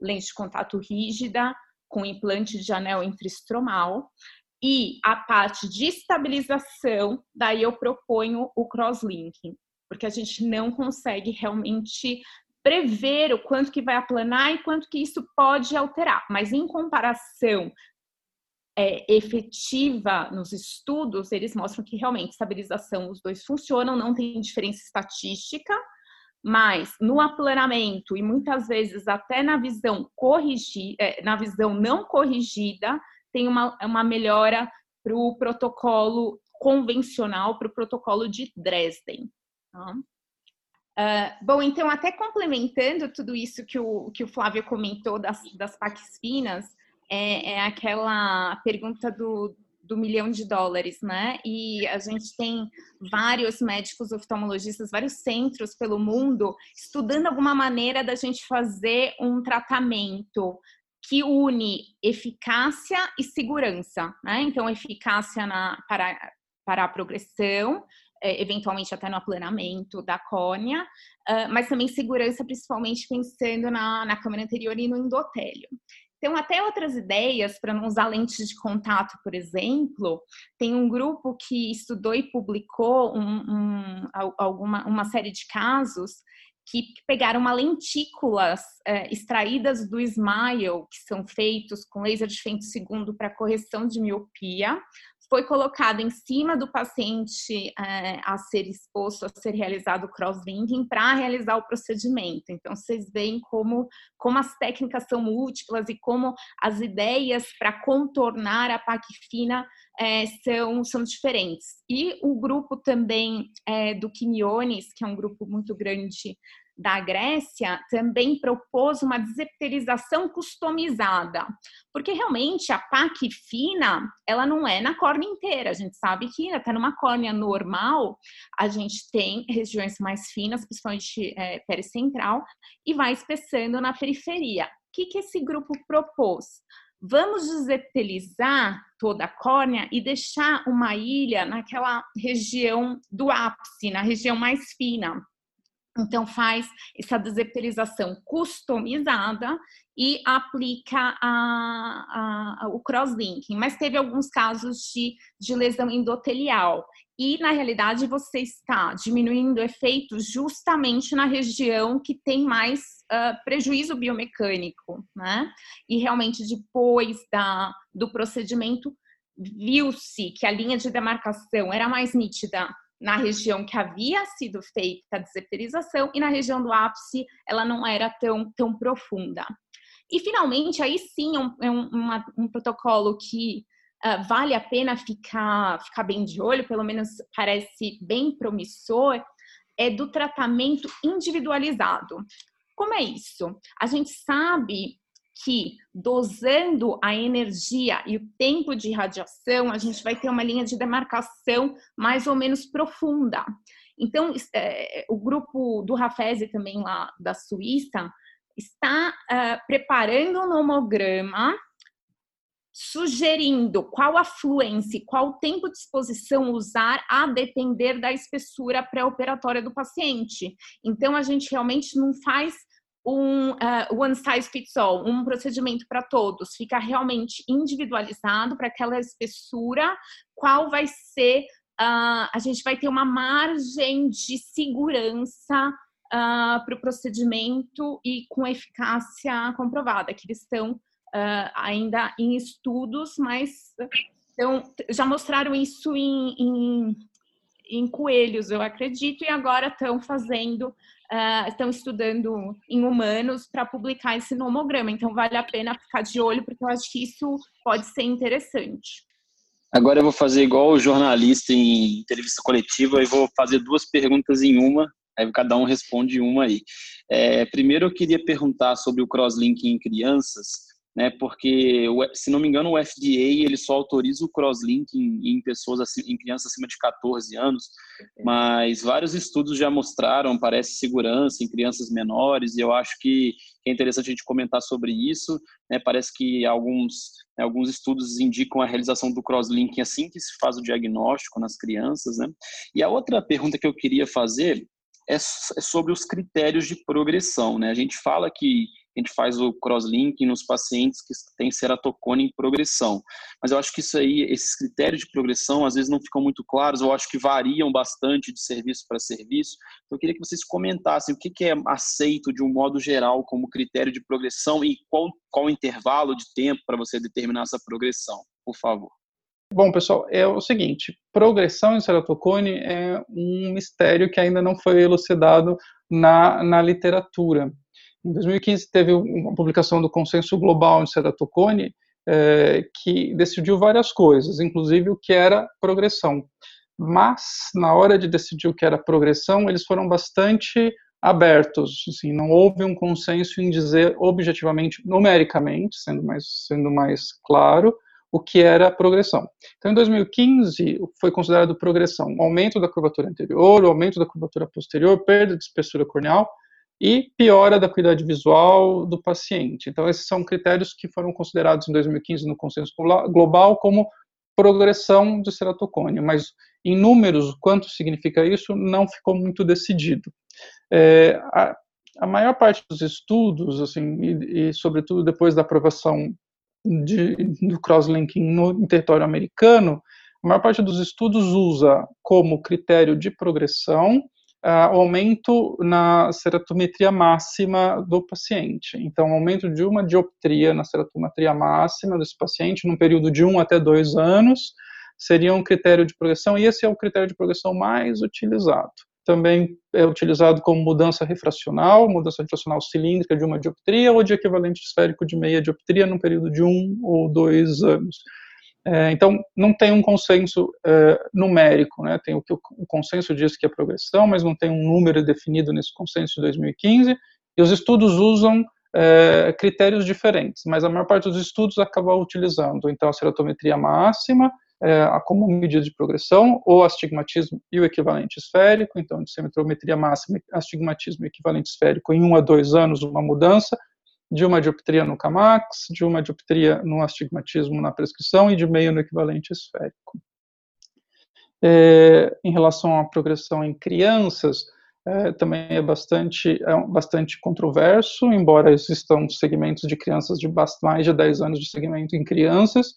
lente de contato rígida, com implante de anel intraestromal, e a parte de estabilização, daí eu proponho o crosslinking, porque a gente não consegue realmente prever o quanto que vai aplanar e quanto que isso pode alterar. Mas em comparação é, efetiva nos estudos, eles mostram que realmente estabilização, os dois funcionam, não tem diferença estatística, mas no aplanamento e muitas vezes até na visão corrigida, é, na visão não corrigida, tem uma, uma melhora para o protocolo convencional, para o protocolo de Dresden. Tá? Uh, bom, então, até complementando tudo isso que o, que o Flávio comentou das, das PACs finas, é, é aquela pergunta do, do milhão de dólares, né? E a gente tem vários médicos oftalmologistas, vários centros pelo mundo estudando alguma maneira da gente fazer um tratamento que une eficácia e segurança, né? Então, eficácia na, para, para a progressão, é, eventualmente até no aplanamento da córnea, uh, mas também segurança, principalmente pensando na, na câmera anterior e no endotélio. Então, até outras ideias para não usar lentes de contato, por exemplo. Tem um grupo que estudou e publicou um, um, alguma, uma série de casos que pegaram uma lentículas é, extraídas do Smile, que são feitos com laser de segundo para correção de miopia, foi colocado em cima do paciente é, a ser exposto, a ser realizado o cross-linking para realizar o procedimento. Então, vocês veem como, como as técnicas são múltiplas e como as ideias para contornar a PAC fina é, são, são diferentes. E o grupo também é, do Quimiones, que é um grupo muito grande da Grécia também propôs uma desepterização customizada, porque realmente a PAC fina, ela não é na córnea inteira. A gente sabe que até numa córnea normal, a gente tem regiões mais finas, principalmente é, pericentral, e vai espessando na periferia. O que, que esse grupo propôs? Vamos desepitelizar toda a córnea e deixar uma ilha naquela região do ápice, na região mais fina. Então, faz essa desepitelização customizada e aplica a, a, o crosslinking. Mas teve alguns casos de, de lesão endotelial. E, na realidade, você está diminuindo o efeito justamente na região que tem mais uh, prejuízo biomecânico, né? E realmente, depois da, do procedimento, viu-se que a linha de demarcação era mais nítida na região que havia sido feita a deserterização e na região do ápice ela não era tão, tão profunda. E finalmente, aí sim é um, uma, um protocolo que uh, vale a pena ficar, ficar bem de olho, pelo menos parece bem promissor, é do tratamento individualizado. Como é isso? A gente sabe que dosando a energia e o tempo de radiação, a gente vai ter uma linha de demarcação mais ou menos profunda. Então, é, o grupo do Rafese também lá da Suíça está é, preparando um nomograma sugerindo qual a fluência, qual tempo de exposição usar a depender da espessura pré-operatória do paciente. Então, a gente realmente não faz um uh, one size fits all, um procedimento para todos, fica realmente individualizado para aquela espessura, qual vai ser, uh, a gente vai ter uma margem de segurança uh, para o procedimento e com eficácia comprovada, que eles estão uh, ainda em estudos, mas então, já mostraram isso em, em, em coelhos, eu acredito, e agora estão fazendo, uh, estão estudando em humanos para publicar esse nomograma. Então, vale a pena ficar de olho, porque eu acho que isso pode ser interessante. Agora eu vou fazer igual o jornalista em entrevista coletiva e vou fazer duas perguntas em uma, aí cada um responde uma aí. É, primeiro eu queria perguntar sobre o crosslinking em crianças, né? Porque se não me engano o FDA ele só autoriza o crosslinking em, em pessoas assim, em crianças acima de 14 anos, mas vários estudos já mostraram parece segurança em crianças menores e eu acho que é interessante a gente comentar sobre isso. Né? Parece que alguns né, alguns estudos indicam a realização do crosslinking assim que se faz o diagnóstico nas crianças, né? E a outra pergunta que eu queria fazer é, é sobre os critérios de progressão, né? A gente fala que a gente faz o crosslinking nos pacientes que têm ceratocone em progressão. Mas eu acho que isso aí, esses critérios de progressão, às vezes não ficam muito claros, eu acho que variam bastante de serviço para serviço. Então, eu queria que vocês comentassem o que, é aceito de um modo geral como critério de progressão e qual, qual o intervalo de tempo para você determinar essa progressão, por favor. Bom, pessoal, é o seguinte: progressão em ceratocone é um mistério que ainda não foi elucidado na, na literatura. Em 2015 teve uma publicação do Consenso Global de Ceratocone é, que decidiu várias coisas, inclusive o que era progressão. Mas na hora de decidir o que era progressão, eles foram bastante abertos, assim, não houve um consenso em dizer objetivamente, numericamente, sendo mais sendo mais claro, o que era progressão. Então, em 2015, foi considerado progressão aumento da curvatura anterior, aumento da curvatura posterior, perda de espessura corneal, e piora da qualidade visual do paciente. Então, esses são critérios que foram considerados em 2015 no consenso global como progressão de ceratocone, mas em números, quanto significa isso, não ficou muito decidido. É, a, a, maior parte dos estudos, assim, e, e sobretudo depois da aprovação de, do crosslinking no território americano, a maior parte dos estudos usa como critério de progressão uh, o aumento na ceratometria máxima do paciente. Então, aumento de uma dioptria na ceratometria máxima desse paciente, num período de um até dois anos, seria um critério de progressão, e esse é o critério de progressão mais utilizado. Também é utilizado como mudança refracional, mudança refracional cilíndrica de uma dioptria ou de equivalente esférico de meia dioptria num período de um ou dois anos. É, então, não tem um consenso é, numérico, né? tem o que o, consenso diz que é progressão, mas não tem um número definido nesse consenso de 2015, e os estudos usam é, critérios diferentes, mas a maior parte dos estudos acaba utilizando, então, a ceratometria máxima é, como medida de progressão, ou astigmatismo e o equivalente esférico, então, de semitrometria máxima, astigmatismo e equivalente esférico em um a dois anos, uma mudança, de uma dioptria no CAMAX, de uma dioptria no astigmatismo na prescrição e de meio no equivalente esférico. É, em relação à progressão em crianças, é, também é bastante, é bastante controverso, embora existam segmentos de crianças de mais de 10 anos de segmento em crianças,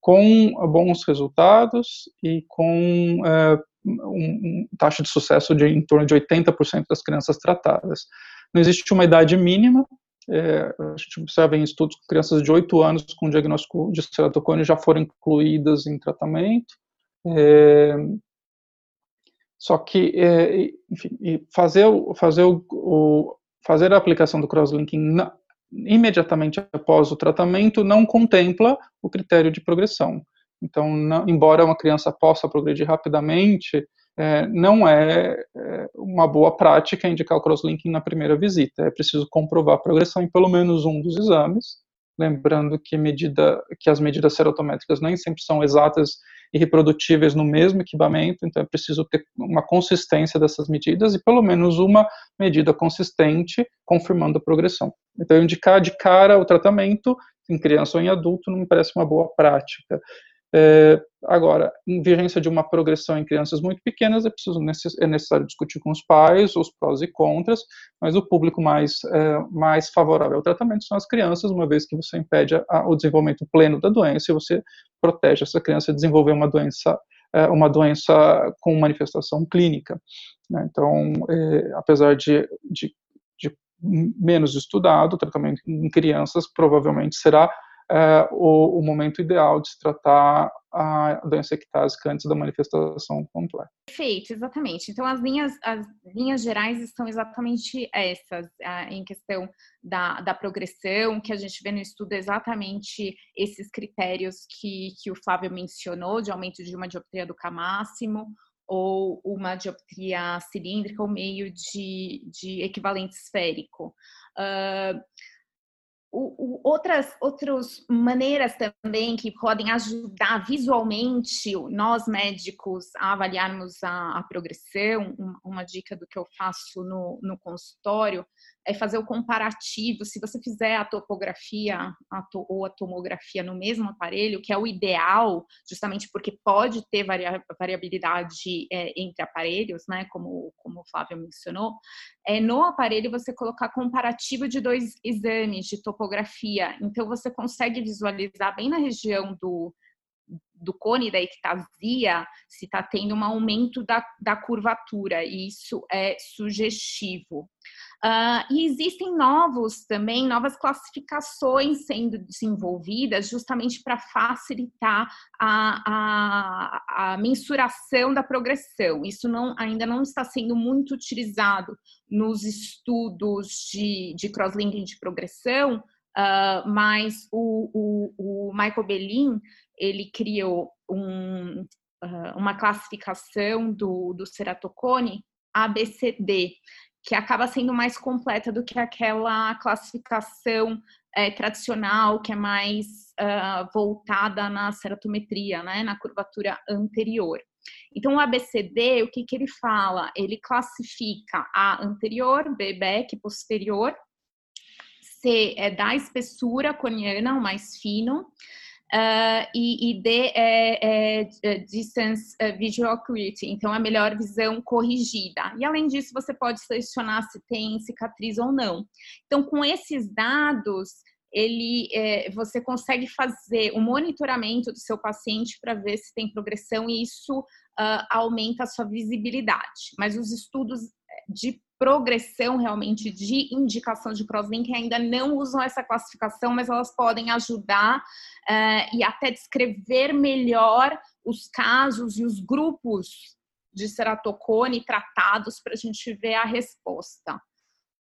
com bons resultados e com é, um, um taxa de sucesso de em torno de 80% das crianças tratadas. Não existe uma idade mínima, é, a gente observa em estudos com crianças de 8 anos com diagnóstico de ceratocone já foram incluídas em tratamento. É, só que, é, enfim, fazer, fazer, o, o, fazer a aplicação do crosslinking na, imediatamente após o tratamento não contempla o critério de progressão. Então, embora uma criança possa progredir rapidamente, é, não é, é, uma boa prática indicar o crosslinking na primeira visita. É preciso comprovar a progressão em pelo menos um dos exames, lembrando que, medida, que as medidas serotométricas nem sempre são exatas e reprodutíveis no mesmo equipamento, então é preciso ter uma consistência dessas medidas e pelo menos uma medida consistente confirmando a progressão. Então, indicar de cara o tratamento em criança ou em adulto não me parece uma boa prática. É, agora, em vigência de uma progressão em crianças muito pequenas, é, preciso, é necessário discutir com os pais os prós e contras, mas o público mais, é, mais favorável ao tratamento são as crianças, uma vez que você impede a, o desenvolvimento pleno da doença e você protege essa criança de desenvolver uma doença é, uma doença com manifestação clínica. Né? Então, é, apesar de, de, de, menos estudado, o tratamento em crianças provavelmente será é, o, o, momento ideal de se tratar a doença ectásica antes da manifestação completa. Perfeito, exatamente. Então, as linhas, as linhas gerais estão exatamente essas, em questão da, da progressão, que a gente vê no estudo exatamente esses critérios que, que o Flávio mencionou, de aumento de uma dioptria do K máximo, ou uma dioptria cilíndrica, ou meio de, de equivalente esférico. Uh, o, o, outras, outras maneiras também que podem ajudar visualmente nós médicos a avaliarmos a, a progressão, uma, uma, dica do que eu faço no, no consultório é fazer o comparativo. Se você fizer a topografia a to, ou a tomografia no mesmo aparelho, que é o ideal, justamente porque pode ter varia, variabilidade é, entre aparelhos, né, como, como o Flávio mencionou, é no aparelho você colocar comparativo de dois exames de topografia. Então, você consegue visualizar bem na região do, do cone da ectasia se está tendo um aumento da, da curvatura, e isso é sugestivo. Uh, e existem novos também, novas classificações sendo desenvolvidas justamente para facilitar a, a, a, mensuração da progressão. Isso não, ainda não está sendo muito utilizado nos estudos de, de crosslinking de progressão, uh, mas o, o, o, Michael Bellin, ele criou um, uh, uma classificação do, do ceratocone ABCD, que acaba sendo mais completa do que aquela classificação é, tradicional, que é mais uh, voltada na ceratometria, né, na curvatura anterior. Então, o ABCD, o que, que ele fala? Ele classifica A anterior, B back, posterior, C é da espessura coniana, o mais fino, Uh, e, e, D é, é, é Distance é, Visual Acuity, então a melhor visão corrigida. E além disso, você pode selecionar se tem cicatriz ou não. Então, com esses dados, ele, é, você consegue fazer o monitoramento do seu paciente para ver se tem progressão e isso uh, aumenta a sua visibilidade. Mas os estudos de progressão realmente de indicação de crosslink ainda não usam essa classificação, mas elas podem ajudar uh, e até descrever melhor os casos e os grupos de ceratocone tratados para a gente ver a resposta.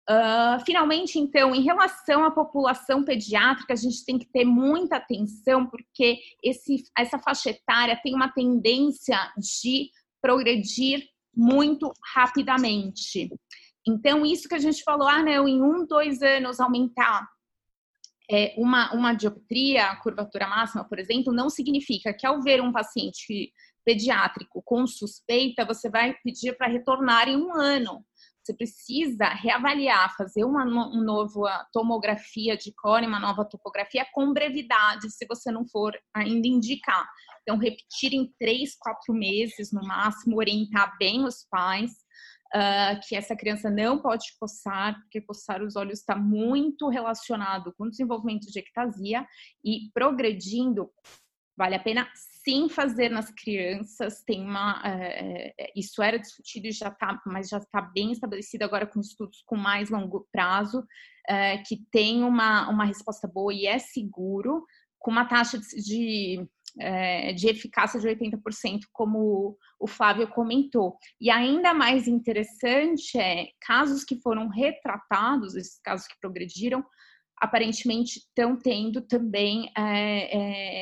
Uh, finalmente, então, em relação à população pediátrica, a gente tem que ter muita atenção, porque esse, essa faixa etária tem uma tendência de progredir muito rapidamente. Então, isso que a gente falou, ah, não, em um, dois anos aumentar é, uma, uma dioptria, curvatura máxima, por exemplo, não significa que ao ver um paciente pediátrico com suspeita, você vai pedir para retornar em um ano. Você precisa reavaliar, fazer uma, uma nova tomografia de córnea, uma nova topografia com brevidade, se você não for ainda indicar. Então, repetir em três, quatro meses no máximo, orientar bem os pais uh, que essa criança não pode coçar, porque coçar os olhos está muito relacionado com o desenvolvimento de ectasia e progredindo, vale a pena sim fazer nas crianças. Tem uma, uh, isso era discutido e já está, mas já está bem estabelecido agora com estudos com mais longo prazo, uh, que tem uma, uma resposta boa e é seguro, com uma taxa de, de é, de eficácia de 80%, como o Flávio comentou. E ainda mais interessante é casos que foram retratados, esses casos que progrediram, aparentemente estão tendo também é,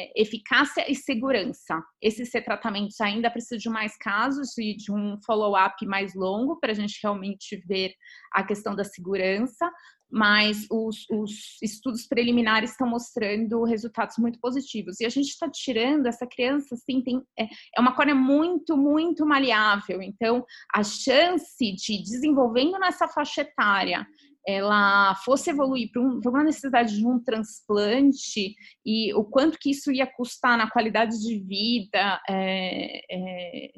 é, eficácia e segurança. Esses tratamentos ainda precisam de mais casos e de um follow-up mais longo para a gente realmente ver a questão da segurança, mas os, os estudos preliminares estão mostrando resultados muito positivos. E a gente está tirando essa criança, assim, tem, é, é uma córnea muito, muito maleável. Então, a chance de desenvolvendo nessa faixa etária ela fosse evoluir para um, uma necessidade de um transplante e o quanto que isso ia custar na qualidade de vida, é, é,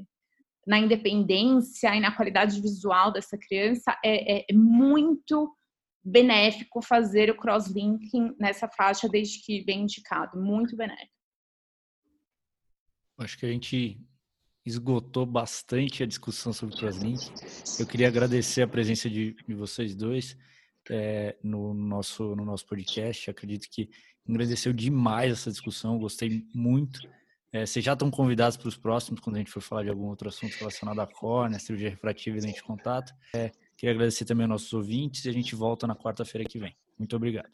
na independência e na qualidade visual dessa criança, é, é muito benéfico fazer o crosslinking nessa faixa desde que bem indicado, muito benéfico. Acho que a gente esgotou bastante a discussão sobre Crosslink. Eu queria agradecer a presença de, de vocês dois é, no, nosso, no nosso podcast. Acredito que engrandeceu demais essa discussão, gostei muito. É, vocês já estão convidados para os próximos, quando a gente for falar de algum outro assunto relacionado à córnea, cirurgia refrativa e lente de contato. É, queria agradecer também aos nossos ouvintes e a gente volta na quarta-feira que vem. Muito obrigado.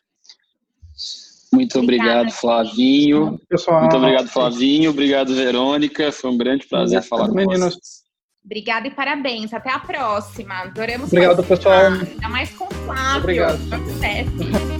Muito obrigado, Flavinho. Pessoal. Muito obrigado, Flavinho. Obrigado, Verônica. Foi um grande prazer obrigado, falar com meninos. vocês. Obrigada e parabéns. Até a próxima. Adoramos. Obrigado, pessoal. Ainda mais com o Flávio. Obrigado. Sucesso.